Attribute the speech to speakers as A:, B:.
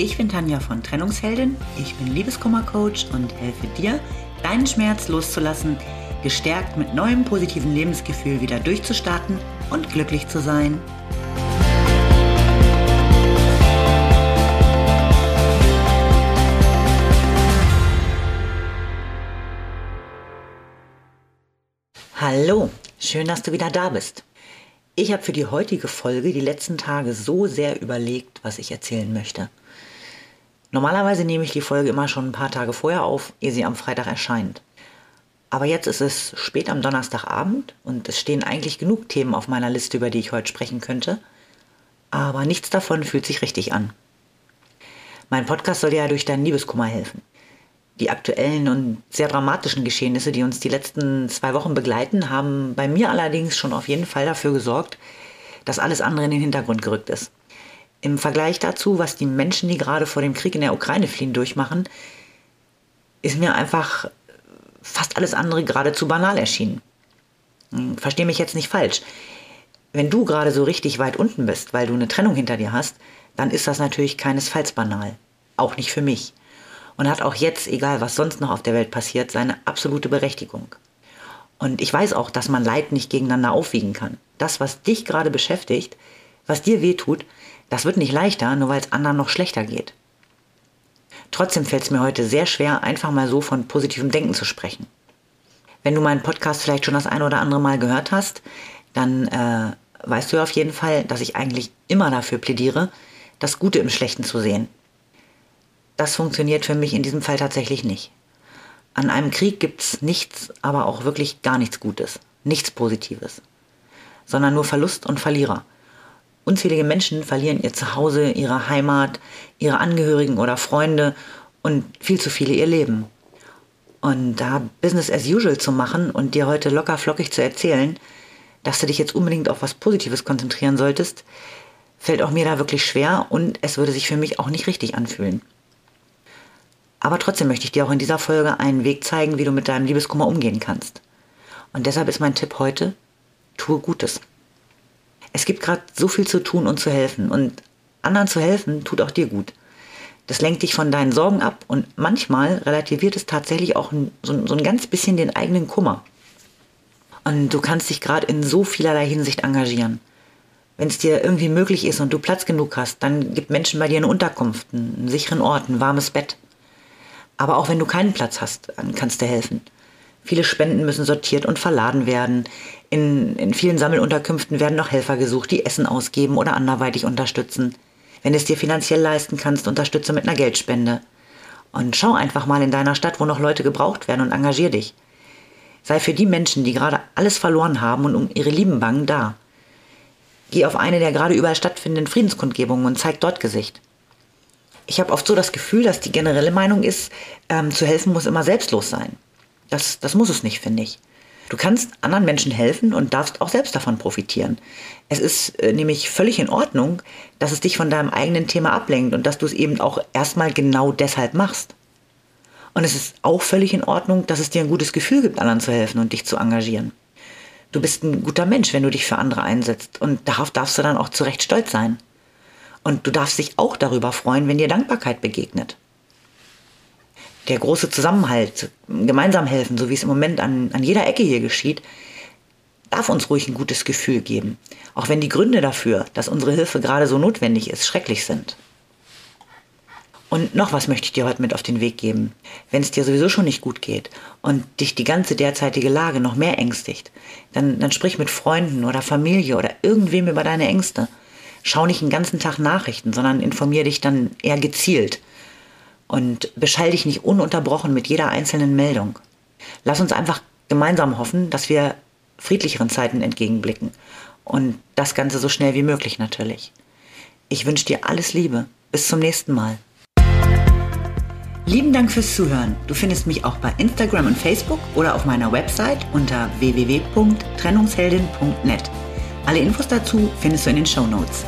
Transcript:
A: Ich bin Tanja von Trennungsheldin, ich bin Liebeskummercoach und helfe dir, deinen Schmerz loszulassen, gestärkt mit neuem positiven Lebensgefühl wieder durchzustarten und glücklich zu sein. Hallo, schön, dass du wieder da bist. Ich habe für die heutige Folge die letzten Tage so sehr überlegt, was ich erzählen möchte. Normalerweise nehme ich die Folge immer schon ein paar Tage vorher auf, ehe sie am Freitag erscheint. Aber jetzt ist es spät am Donnerstagabend und es stehen eigentlich genug Themen auf meiner Liste, über die ich heute sprechen könnte. Aber nichts davon fühlt sich richtig an. Mein Podcast soll ja durch deinen Liebeskummer helfen. Die aktuellen und sehr dramatischen Geschehnisse, die uns die letzten zwei Wochen begleiten, haben bei mir allerdings schon auf jeden Fall dafür gesorgt, dass alles andere in den Hintergrund gerückt ist. Im Vergleich dazu, was die Menschen, die gerade vor dem Krieg in der Ukraine fliehen, durchmachen, ist mir einfach fast alles andere geradezu banal erschienen. Hm, versteh mich jetzt nicht falsch. Wenn du gerade so richtig weit unten bist, weil du eine Trennung hinter dir hast, dann ist das natürlich keinesfalls banal. Auch nicht für mich. Und hat auch jetzt, egal was sonst noch auf der Welt passiert, seine absolute Berechtigung. Und ich weiß auch, dass man Leid nicht gegeneinander aufwiegen kann. Das, was dich gerade beschäftigt, was dir wehtut, das wird nicht leichter, nur weil es anderen noch schlechter geht. Trotzdem fällt es mir heute sehr schwer, einfach mal so von positivem Denken zu sprechen. Wenn du meinen Podcast vielleicht schon das ein oder andere Mal gehört hast, dann äh, weißt du auf jeden Fall, dass ich eigentlich immer dafür plädiere, das Gute im Schlechten zu sehen. Das funktioniert für mich in diesem Fall tatsächlich nicht. An einem Krieg gibt es nichts, aber auch wirklich gar nichts Gutes, nichts Positives, sondern nur Verlust und Verlierer. Unzählige Menschen verlieren ihr Zuhause, ihre Heimat, ihre Angehörigen oder Freunde und viel zu viele ihr Leben. Und da Business as usual zu machen und dir heute locker flockig zu erzählen, dass du dich jetzt unbedingt auf was Positives konzentrieren solltest, fällt auch mir da wirklich schwer und es würde sich für mich auch nicht richtig anfühlen. Aber trotzdem möchte ich dir auch in dieser Folge einen Weg zeigen, wie du mit deinem Liebeskummer umgehen kannst. Und deshalb ist mein Tipp heute, tue Gutes. Es gibt gerade so viel zu tun und zu helfen. Und anderen zu helfen, tut auch dir gut. Das lenkt dich von deinen Sorgen ab und manchmal relativiert es tatsächlich auch so, so ein ganz bisschen den eigenen Kummer. Und du kannst dich gerade in so vielerlei Hinsicht engagieren. Wenn es dir irgendwie möglich ist und du Platz genug hast, dann gib Menschen bei dir eine Unterkunft, einen sicheren Ort, ein warmes Bett. Aber auch wenn du keinen Platz hast, kannst du helfen. Viele Spenden müssen sortiert und verladen werden. In, in vielen Sammelunterkünften werden noch Helfer gesucht, die Essen ausgeben oder anderweitig unterstützen. Wenn du es dir finanziell leisten kannst, unterstütze mit einer Geldspende. Und schau einfach mal in deiner Stadt, wo noch Leute gebraucht werden und engagier dich. Sei für die Menschen, die gerade alles verloren haben und um ihre Lieben bangen, da. Geh auf eine der gerade überall stattfindenden Friedenskundgebungen und zeig dort Gesicht. Ich habe oft so das Gefühl, dass die generelle Meinung ist, ähm, zu helfen muss immer selbstlos sein. Das, das muss es nicht, finde ich. Du kannst anderen Menschen helfen und darfst auch selbst davon profitieren. Es ist äh, nämlich völlig in Ordnung, dass es dich von deinem eigenen Thema ablenkt und dass du es eben auch erstmal genau deshalb machst. Und es ist auch völlig in Ordnung, dass es dir ein gutes Gefühl gibt, anderen zu helfen und dich zu engagieren. Du bist ein guter Mensch, wenn du dich für andere einsetzt und darauf darfst du dann auch zu Recht stolz sein. Und du darfst dich auch darüber freuen, wenn dir Dankbarkeit begegnet der große Zusammenhalt, gemeinsam helfen, so wie es im Moment an, an jeder Ecke hier geschieht, darf uns ruhig ein gutes Gefühl geben. Auch wenn die Gründe dafür, dass unsere Hilfe gerade so notwendig ist, schrecklich sind. Und noch was möchte ich dir heute mit auf den Weg geben. Wenn es dir sowieso schon nicht gut geht und dich die ganze derzeitige Lage noch mehr ängstigt, dann, dann sprich mit Freunden oder Familie oder irgendwem über deine Ängste. Schau nicht den ganzen Tag Nachrichten, sondern informier dich dann eher gezielt und beschall dich nicht ununterbrochen mit jeder einzelnen Meldung. Lass uns einfach gemeinsam hoffen, dass wir friedlicheren Zeiten entgegenblicken und das Ganze so schnell wie möglich natürlich. Ich wünsche dir alles Liebe. Bis zum nächsten Mal. Lieben Dank fürs Zuhören. Du findest mich auch bei Instagram und Facebook oder auf meiner Website unter www.trennungsheldin.net. Alle Infos dazu findest du in den Show Notes.